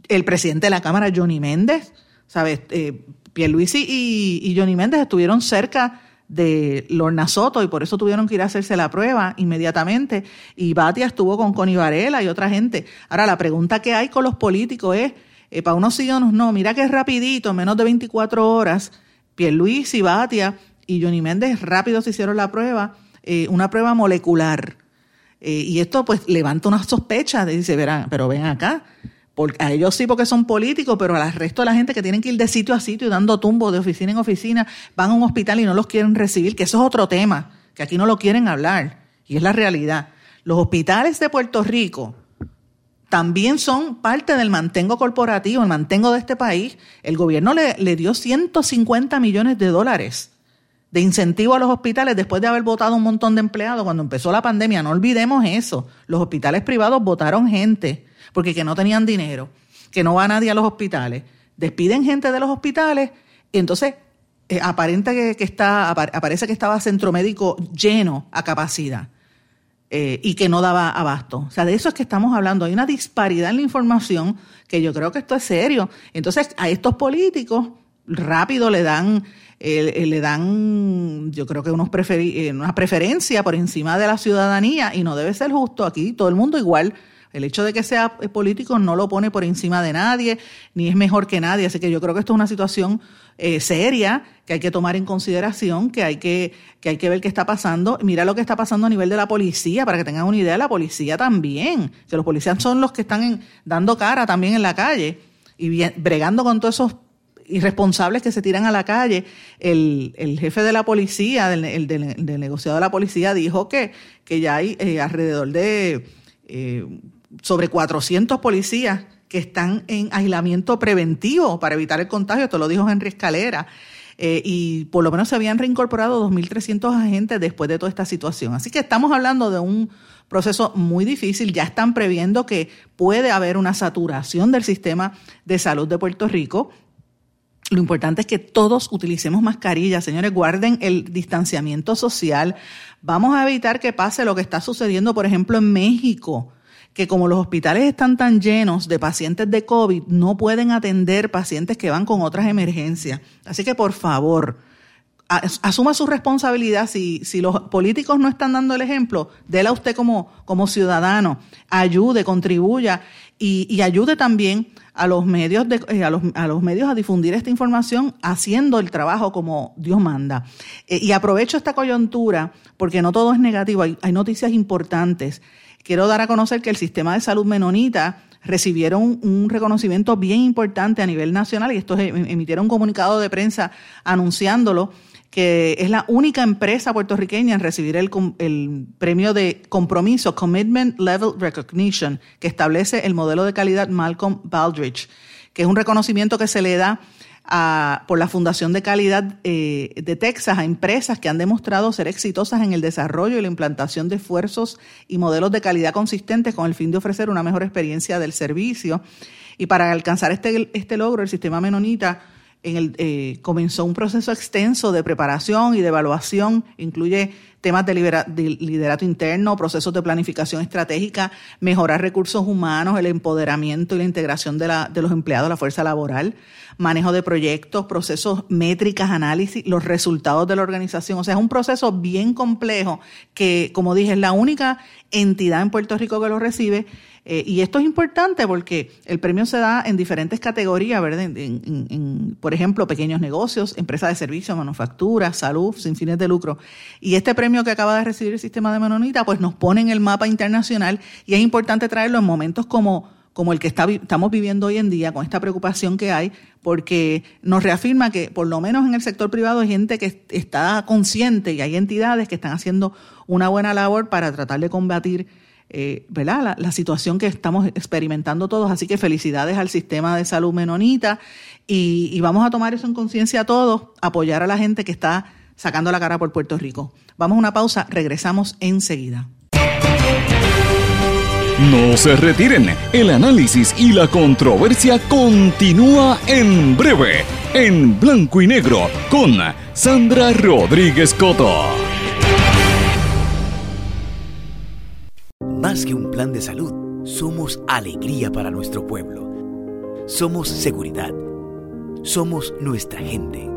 el presidente de la Cámara, Johnny Méndez. ¿Sabes? Pierluisi y, y Johnny Méndez estuvieron cerca de Lorna Soto y por eso tuvieron que ir a hacerse la prueba inmediatamente. Y Batia estuvo con Connie Varela y otra gente. Ahora, la pregunta que hay con los políticos es, eh, para unos sí o no, mira que es rapidito, menos de 24 horas, Pierluis y Batia y Johnny Méndez rápido se hicieron la prueba, eh, una prueba molecular. Eh, y esto pues levanta una sospecha, dice, verán, pero ven acá, a ellos sí porque son políticos, pero al resto de la gente que tienen que ir de sitio a sitio dando tumbos de oficina en oficina, van a un hospital y no los quieren recibir, que eso es otro tema, que aquí no lo quieren hablar, y es la realidad. Los hospitales de Puerto Rico también son parte del mantengo corporativo, el mantengo de este país. El gobierno le, le dio 150 millones de dólares de incentivo a los hospitales después de haber votado un montón de empleados cuando empezó la pandemia. No olvidemos eso. Los hospitales privados votaron gente porque que no tenían dinero, que no va nadie a los hospitales, despiden gente de los hospitales, entonces eh, aparenta que, está, aparece que estaba centro médico lleno a capacidad eh, y que no daba abasto. O sea, de eso es que estamos hablando. Hay una disparidad en la información que yo creo que esto es serio. Entonces, a estos políticos rápido le dan eh, le dan, yo creo que unos una preferencia por encima de la ciudadanía y no debe ser justo. Aquí todo el mundo igual el hecho de que sea político no lo pone por encima de nadie, ni es mejor que nadie. Así que yo creo que esto es una situación eh, seria que hay que tomar en consideración, que hay que, que hay que ver qué está pasando. Mira lo que está pasando a nivel de la policía, para que tengan una idea, la policía también. Que los policías son los que están dando cara también en la calle y bregando con todos esos irresponsables que se tiran a la calle. El, jefe de la policía, del, del, negociado de la policía, dijo que, que ya hay eh, alrededor de eh, sobre 400 policías que están en aislamiento preventivo para evitar el contagio, esto lo dijo Henry Escalera. Eh, y por lo menos se habían reincorporado 2.300 agentes después de toda esta situación. Así que estamos hablando de un proceso muy difícil. Ya están previendo que puede haber una saturación del sistema de salud de Puerto Rico. Lo importante es que todos utilicemos mascarillas, señores, guarden el distanciamiento social. Vamos a evitar que pase lo que está sucediendo, por ejemplo, en México, que como los hospitales están tan llenos de pacientes de COVID, no pueden atender pacientes que van con otras emergencias. Así que, por favor, asuma su responsabilidad. Si, si los políticos no están dando el ejemplo, déla usted como, como ciudadano, ayude, contribuya y, y ayude también a los medios de, eh, a, los, a, los, medios a difundir esta información haciendo el trabajo como Dios manda. Eh, y aprovecho esta coyuntura porque no todo es negativo, hay, hay, noticias importantes. Quiero dar a conocer que el sistema de salud menonita recibieron un reconocimiento bien importante a nivel nacional y estos em, emitieron un comunicado de prensa anunciándolo que es la única empresa puertorriqueña en recibir el, premio de compromiso, Commitment Level Recognition, que establece el modelo de calidad Malcolm Baldrige, que es un reconocimiento que se le da a, por la Fundación de Calidad eh, de Texas a empresas que han demostrado ser exitosas en el desarrollo y la implantación de esfuerzos y modelos de calidad consistentes con el fin de ofrecer una mejor experiencia del servicio. Y para alcanzar este, este logro, el sistema menonita en el, eh, comenzó un proceso extenso de preparación y de evaluación, incluye temas de, liderato interno, procesos de planificación estratégica, mejorar recursos humanos, el empoderamiento y la integración de, la, de los empleados, la fuerza laboral, manejo de proyectos, procesos métricas, análisis, los resultados de la organización. O sea, es un proceso bien complejo que, como dije, es la única entidad en Puerto Rico que lo recibe eh, y esto es importante porque el premio se da en diferentes categorías, ¿verdad? En, por ejemplo, pequeños negocios, empresas de servicios, manufactura, salud, sin fines de lucro. Y este premio que acaba de recibir el sistema de Menonita, pues nos pone en el mapa internacional y es importante traerlo en momentos como como el que estamos viviendo hoy en día, con esta preocupación que hay, porque nos reafirma que por lo menos en el sector privado hay gente que está consciente y hay entidades que están haciendo una buena labor para tratar de combatir eh, ¿verdad? La, situación que estamos experimentando todos. Así que felicidades al sistema de salud menonita y, vamos a tomar eso en conciencia todos, apoyar a la gente que está sacando la cara por Puerto Rico. Vamos a una pausa, regresamos enseguida.
No se retiren, el análisis y la controversia continúa en breve, en blanco y negro, con Sandra Rodríguez Coto.
Más que un plan de salud, somos alegría para nuestro pueblo. Somos seguridad. Somos nuestra gente.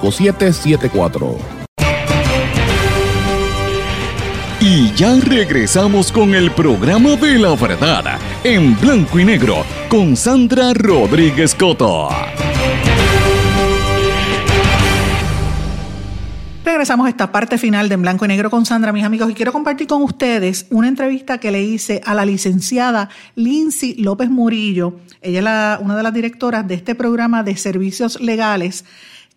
5774.
Y ya regresamos con el programa de la verdad en blanco y negro con Sandra Rodríguez Coto.
Regresamos a esta parte final de En Blanco y Negro con Sandra, mis amigos, y quiero compartir con ustedes una entrevista que le hice a la licenciada Lindsay López Murillo. Ella es una de las directoras de este programa de servicios legales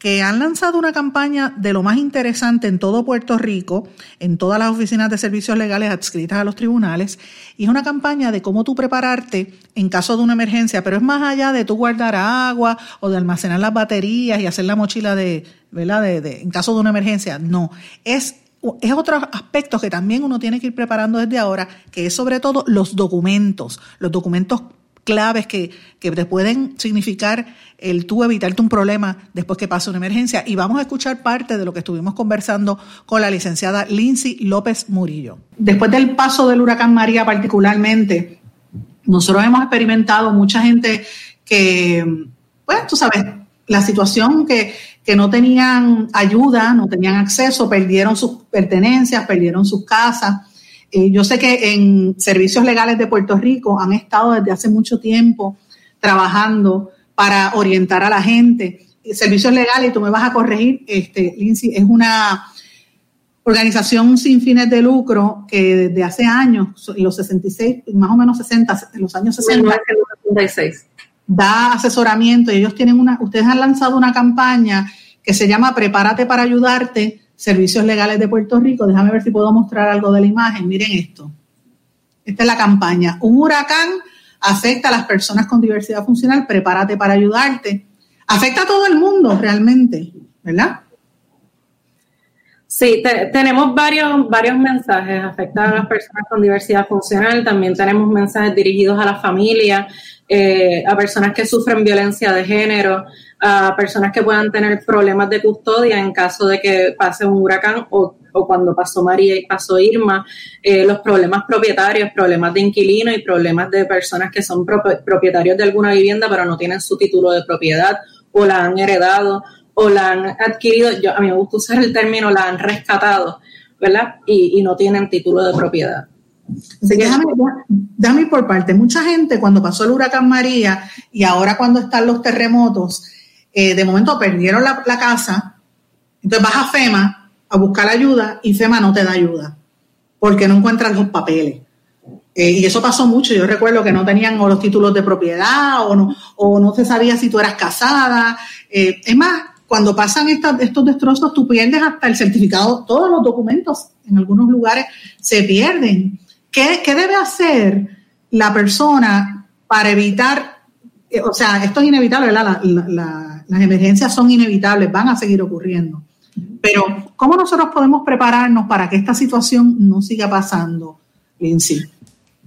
que han lanzado una campaña de lo más interesante en todo Puerto Rico, en todas las oficinas de servicios legales adscritas a los tribunales, y es una campaña de cómo tú prepararte en caso de una emergencia, pero es más allá de tú guardar agua o de almacenar las baterías y hacer la mochila de, ¿verdad? De, en caso de una emergencia, no, es es otro aspecto que también uno tiene que ir preparando desde ahora, que es sobre todo los documentos, los documentos claves que, que te pueden significar el tú evitarte un problema después que pase una emergencia. Y vamos a escuchar parte de lo que estuvimos conversando con la licenciada Lindsay López Murillo. Después del paso del huracán María particularmente, nosotros hemos experimentado mucha gente que, pues tú sabes, la situación que, que no tenían ayuda, no tenían acceso, perdieron sus pertenencias, perdieron sus casas eh, yo sé que en servicios legales de Puerto Rico han estado desde hace mucho tiempo trabajando para orientar a la gente. Servicios legales, y tú me vas a corregir, este, Lindsay, es una organización sin fines de lucro que desde hace años, los 66, más o menos 60, en los años 60, da asesoramiento y ellos tienen una, ustedes han lanzado una campaña que se llama Prepárate para ayudarte, Servicios Legales de Puerto Rico. Déjame ver si puedo mostrar algo de la imagen. Miren esto. Esta es la campaña. Un huracán afecta a las personas con diversidad funcional. Prepárate para ayudarte. Afecta a todo el mundo realmente, ¿verdad?
Sí, tenemos varios, varios mensajes. Afecta a las personas con diversidad funcional. También tenemos mensajes dirigidos a la familia, eh, a personas que sufren violencia de género, a personas que puedan tener problemas de custodia en caso de que pase un huracán o, cuando pasó María y pasó Irma, eh, los problemas propietarios, problemas de inquilino y problemas de personas que son propietarios de alguna vivienda pero no tienen su título de propiedad o la han heredado o la han adquirido, yo, a mí me gusta usar el término, la han rescatado, ¿verdad? Y, no tienen título de propiedad.
déjame, déjame por parte. Mucha gente cuando pasó el huracán María y ahora cuando están los terremotos, eh, de momento perdieron la, casa, entonces vas a FEMA a buscar ayuda y FEMA no te da ayuda porque no encuentran los papeles. Eh, y eso pasó mucho. Yo recuerdo que no tenían los títulos de propiedad o no, o no se sabía si tú eras casada. Eh, es más, cuando pasan estos destrozos, tú pierdes hasta el certificado, todos los documentos en algunos lugares se pierden. ¿Qué, debe hacer la persona para evitar, o sea, esto es inevitable, ¿verdad? la, las emergencias son inevitables, van a seguir ocurriendo. Pero, ¿cómo nosotros podemos prepararnos para que esta situación no siga pasando, sí?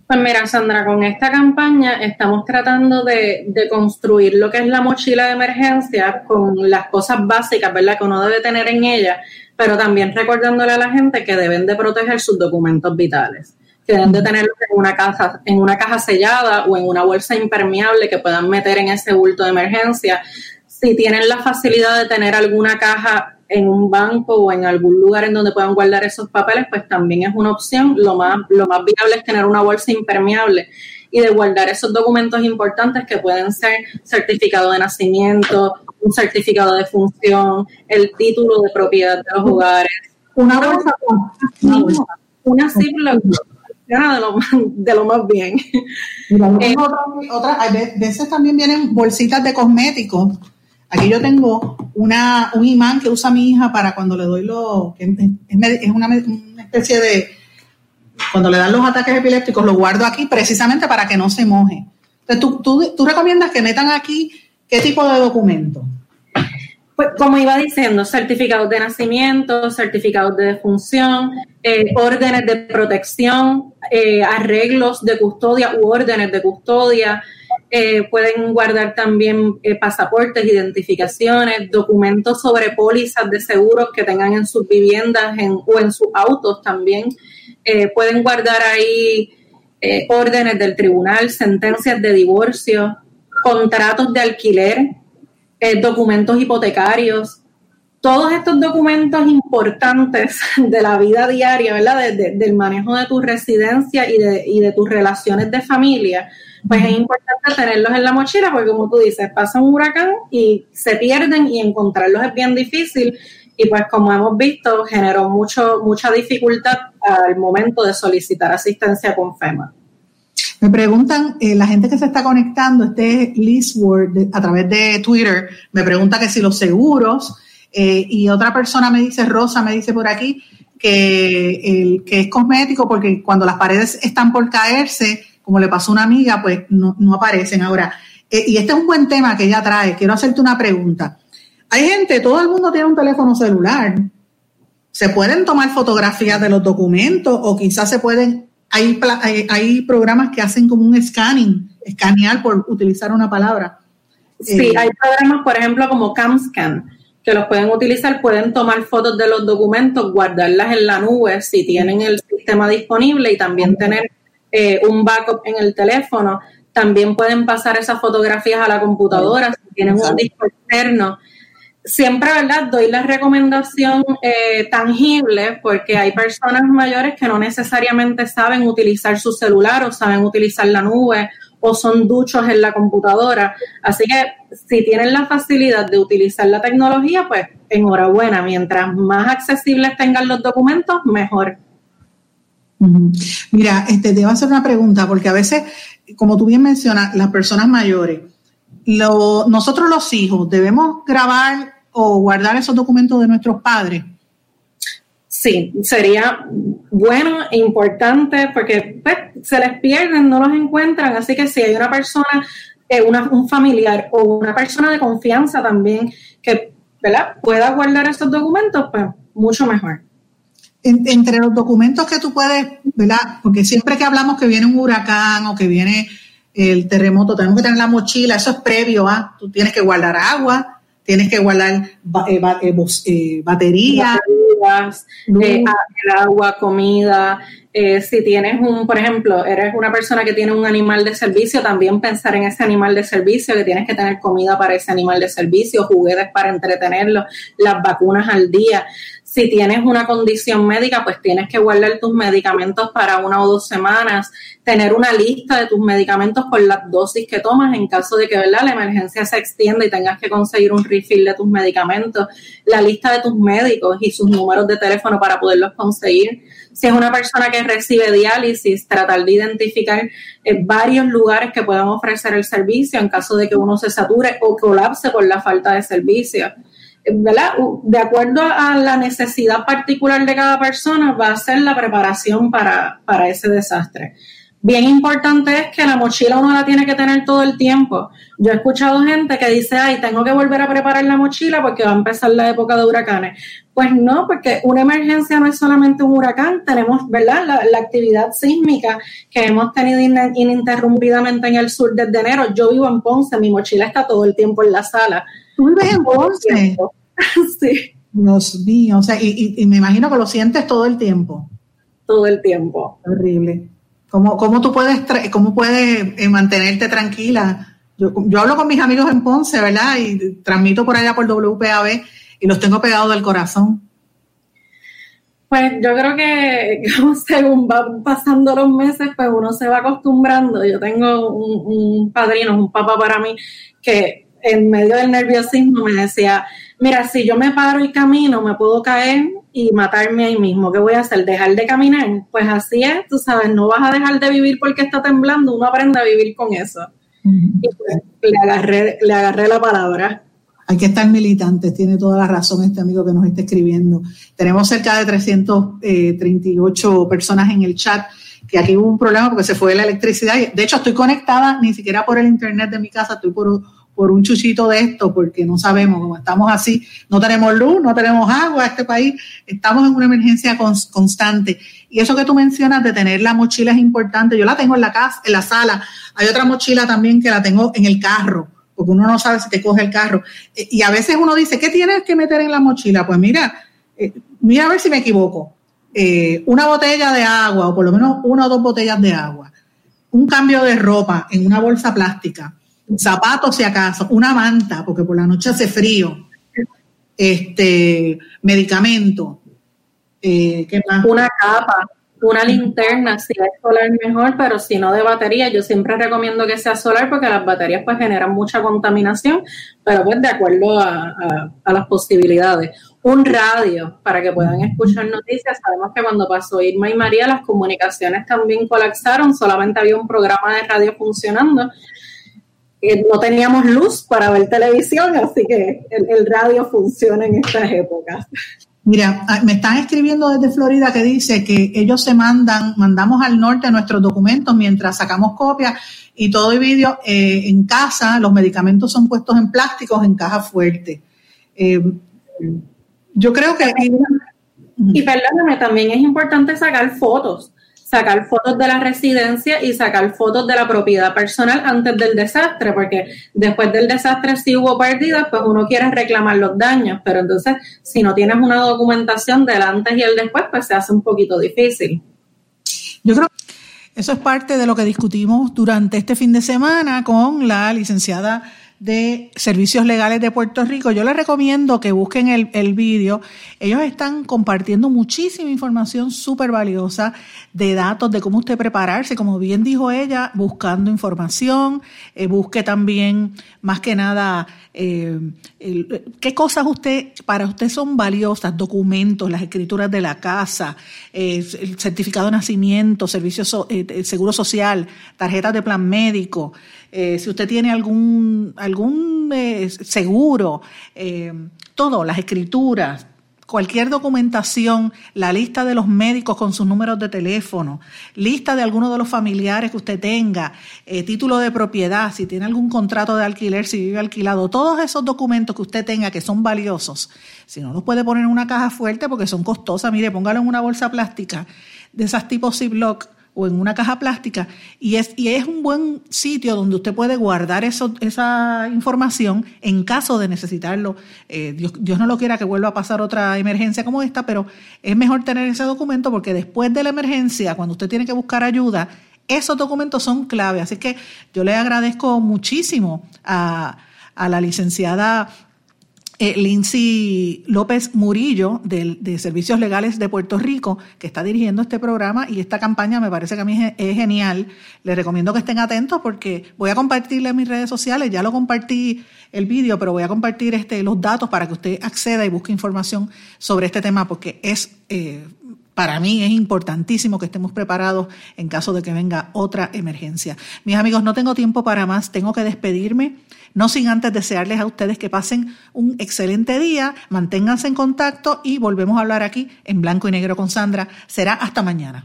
Pues mira, Sandra, con esta campaña estamos tratando de, construir lo que es la mochila de emergencia con las cosas básicas, ¿verdad? Que uno debe tener en ella, pero también recordándole a la gente que deben de proteger sus documentos vitales que deben de tenerlos en una caja, en una caja sellada o en una bolsa impermeable que puedan meter en ese bulto de emergencia si tienen la facilidad de tener alguna caja en un banco o en algún lugar en donde puedan guardar esos papeles, pues también es una opción. Lo más, lo más viable es tener una bolsa impermeable y de guardar esos documentos importantes que pueden ser certificado de nacimiento, un certificado de función, el título de propiedad de los hogares.
Una bolsa
una simple de lo, de lo más bien.
Eh, otra, a veces también vienen bolsitas de cosméticos Aquí yo tengo una, un imán que usa mi hija para cuando le doy lo que es, una, especie de, cuando le dan los ataques epilépticos, lo guardo aquí precisamente para que no se moje. Entonces, ¿tú, tú, tú recomiendas que metan aquí qué tipo de documento?
Pues, como iba diciendo, certificados de nacimiento, certificados de defunción, eh, órdenes de protección, eh, arreglos de custodia u órdenes de custodia, eh, pueden guardar también eh, pasaportes, identificaciones, documentos sobre pólizas de seguros que tengan en sus viviendas o en sus autos también. Eh, pueden guardar ahí órdenes del tribunal, sentencias de divorcio, contratos de alquiler, documentos hipotecarios. Todos estos documentos importantes de la vida diaria, ¿verdad? del manejo de tu residencia y de, y de tus relaciones de familia, pues es importante tenerlos en la mochila porque como tú dices, pasa un huracán y se pierden y encontrarlos es bien difícil y pues como hemos visto generó mucho, mucha dificultad al momento de solicitar asistencia con FEMA.
Me preguntan, eh, la gente que se está conectando, este Liz Word a través de Twitter, me pregunta que si los seguros Eh, y otra persona me dice, Rosa me dice por aquí, que, el, que es cosmético porque cuando las paredes están por caerse, como le pasó a una amiga, pues no, no aparecen. Ahora, eh, y este es un buen tema que ella trae. Quiero hacerte una pregunta. Hay gente, todo el mundo tiene un teléfono celular. Se pueden tomar fotografías de los documentos o quizás se pueden, hay, hay, programas que hacen como un scanning, escanear por utilizar una palabra.
Sí, eh, hay programas, por ejemplo, como CamScan, que los pueden utilizar, pueden tomar fotos de los documentos, guardarlas en la nube si tienen el sistema disponible y también tener eh, un backup en el teléfono. También pueden pasar esas fotografías a la computadora si tienen un disco externo siempre, ¿verdad? Doy la recomendación eh, tangible porque hay personas mayores que no necesariamente saben utilizar su celular o saben utilizar la nube o son duchos en la computadora. Así que si tienen la facilidad de utilizar la tecnología, pues enhorabuena. Mientras más accesibles tengan los documentos, mejor.
Mira, este, te voy a hacer una pregunta porque a veces, como tú bien mencionas, las personas mayores, lo, nosotros los hijos debemos grabar o guardar esos documentos de nuestros padres?
Sí, sería bueno e importante porque pues, se les pierden, no los encuentran, así que si hay una persona, eh, un familiar o una persona de confianza también que pueda guardar esos documentos, pues mucho mejor.
Entre los documentos que tú puedes, ¿verdad? Porque siempre que hablamos que viene un huracán o que viene el terremoto, tenemos que tener la mochila, eso es previo a, tú tienes que guardar agua, tienes que guardar eh, eh, eh, baterías,
el agua, comida. si tienes un, por ejemplo, eres una persona que tiene un animal de servicio, también pensar en ese animal de servicio, que tienes que tener comida para ese animal de servicio, juguetes para entretenerlo, las vacunas al día. Si tienes una condición médica, pues tienes que guardar tus medicamentos para una o dos semanas, tener una lista de tus medicamentos con las dosis que tomas en caso de que ¿verdad? la emergencia se extienda y tengas que conseguir un refill de tus medicamentos, la lista de tus médicos y sus números de teléfono para poderlos conseguir. Si es una persona que recibe diálisis, tratar de identificar eh, varios lugares que puedan ofrecer el servicio en caso de que uno se sature o colapse por la falta de servicio. ¿Verdad? De acuerdo a la necesidad particular de cada persona, va a ser la preparación para, para ese desastre. Bien importante es que la mochila uno la tiene que tener todo el tiempo. Yo he escuchado gente que dice, ay, tengo que volver a preparar la mochila porque va a empezar la época de huracanes. Pues no, porque una emergencia no es solamente un huracán, tenemos, ¿verdad? La, actividad sísmica que hemos tenido ininterrumpidamente en el sur desde enero. Yo vivo en Ponce, mi mochila está todo el tiempo en la sala.
¿Tú vives en Ponce? sí. Dios mío, o sea, y, me imagino que lo sientes todo el tiempo.
Todo el tiempo.
Horrible. ¿Cómo, cómo tú puedes, cómo puedes eh, mantenerte tranquila? Yo, yo hablo con mis amigos en Ponce, ¿verdad? Y transmito por allá por WPAB y los tengo pegados del corazón.
Pues yo creo que según van pasando los meses, pues uno se va acostumbrando. Yo tengo un, un padrino, un papá para mí, que en medio del nerviosismo me decía, mira, si yo me paro y camino, me puedo caer y matarme ahí mismo. ¿Qué voy a hacer? ¿Dejar de caminar? Pues así es, tú sabes, no vas a dejar de vivir porque está temblando, uno aprende a vivir con eso. Y pues, le, agarré, le agarré la palabra.
Hay que estar militantes, tiene toda la razón este amigo que nos está escribiendo. Tenemos cerca de 338 eh, personas en el chat que aquí hubo un problema porque se fue la electricidad. De hecho, estoy conectada ni siquiera por el internet de mi casa, estoy por por un chuchito de esto, porque no sabemos, como estamos así, no tenemos luz, no tenemos agua, este país, estamos en una emergencia constante. Y eso que tú mencionas de tener la mochila es importante, yo la tengo en la casa, en la sala, hay otra mochila también que la tengo en el carro, porque uno no sabe si te coge el carro. E, y a veces uno dice, ¿qué tienes que meter en la mochila? Pues mira, eh, mira a ver si me equivoco. Eh, una botella de agua, o por lo menos una o dos botellas de agua, un cambio de ropa en una bolsa plástica, zapatos si acaso, una manta, porque por la noche hace frío, este, medicamento,
eh, Una capa, una linterna, si es solar mejor, pero si no de batería, yo siempre recomiendo que sea solar porque las baterías pues generan mucha contaminación, pero pues de acuerdo a, las posibilidades. Un radio para que puedan escuchar noticias. Sabemos que cuando pasó Irma y María las comunicaciones también colapsaron, solamente había un programa de radio funcionando eh, no teníamos luz para ver televisión, así que el, radio funciona en estas épocas.
Mira, ah, me están escribiendo desde Florida que dice que ellos se mandan, mandamos al norte nuestros documentos mientras sacamos copias y todo el vídeo eh, en casa, los medicamentos son puestos en plásticos en caja fuerte. Eh, yo creo que...
Y perdóname, también es importante sacar fotos sacar fotos de la residencia y sacar fotos de la propiedad personal antes del desastre, porque después del desastre si hubo pérdidas, pues uno quiere reclamar los daños, pero entonces si no tienes una documentación del antes y el después, pues se hace un poquito difícil.
Yo creo que eso es parte de lo que discutimos durante este fin de semana con la licenciada de Servicios Legales de Puerto Rico. Yo les recomiendo que busquen el, el vídeo. Ellos están compartiendo muchísima información súper valiosa de datos, de cómo usted prepararse. Como bien dijo ella, buscando información, eh, busque también, más que nada, eh, qué cosas usted, para usted son valiosas, documentos, las escrituras de la casa, eh, el certificado de nacimiento, servicios, seguro social, tarjetas de plan médico. Eh, si usted tiene algún, algún eh, seguro, eh, todo, las escrituras, cualquier documentación, la lista de los médicos con sus números de teléfono, lista de algunos de los familiares que usted tenga, título de propiedad, si tiene algún contrato de alquiler, si vive alquilado, todos esos documentos que usted tenga que son valiosos, si no los puede poner en una caja fuerte porque son costosas, mire, póngalo en una bolsa plástica de esas tipos Ziploc o en una caja plástica y es, y es un buen sitio donde usted puede guardar eso, esa información en caso de necesitarlo. Eh, Dios, Dios, no lo quiera que vuelva a pasar otra emergencia como esta, pero es mejor tener ese documento porque después de la emergencia, cuando usted tiene que buscar ayuda, esos documentos son clave. Así que yo le agradezco muchísimo a, a la licenciada eh, Lindsay López Murillo de, Servicios Legales de Puerto Rico, que está dirigiendo este programa y esta campaña me parece que a mí es, genial. Les recomiendo que estén atentos porque voy a compartirle en mis redes sociales, ya lo compartí el vídeo, pero voy a compartir este, los datos para que usted acceda y busque información sobre este tema porque es... Eh, para mí es importantísimo que estemos preparados en caso de que venga otra emergencia. Mis amigos, no tengo tiempo para más, tengo que despedirme. No sin antes desearles a ustedes que pasen un excelente día, manténganse en contacto y volvemos a hablar aquí en blanco y negro con Sandra. Será hasta mañana.